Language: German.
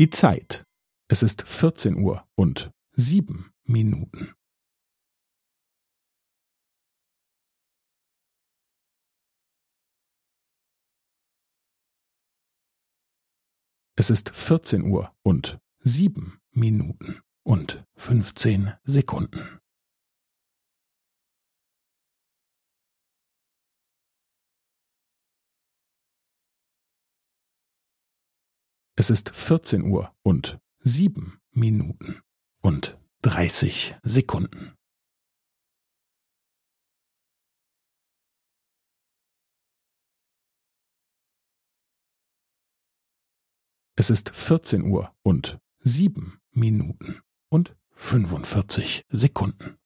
Die Zeit. Es ist vierzehn Uhr und sieben Minuten. Es ist vierzehn Uhr und sieben Minuten und fünfzehn Sekunden. Es ist vierzehn Uhr und sieben Minuten und dreißig Sekunden. Es ist vierzehn Uhr und sieben Minuten und fünfundvierzig Sekunden.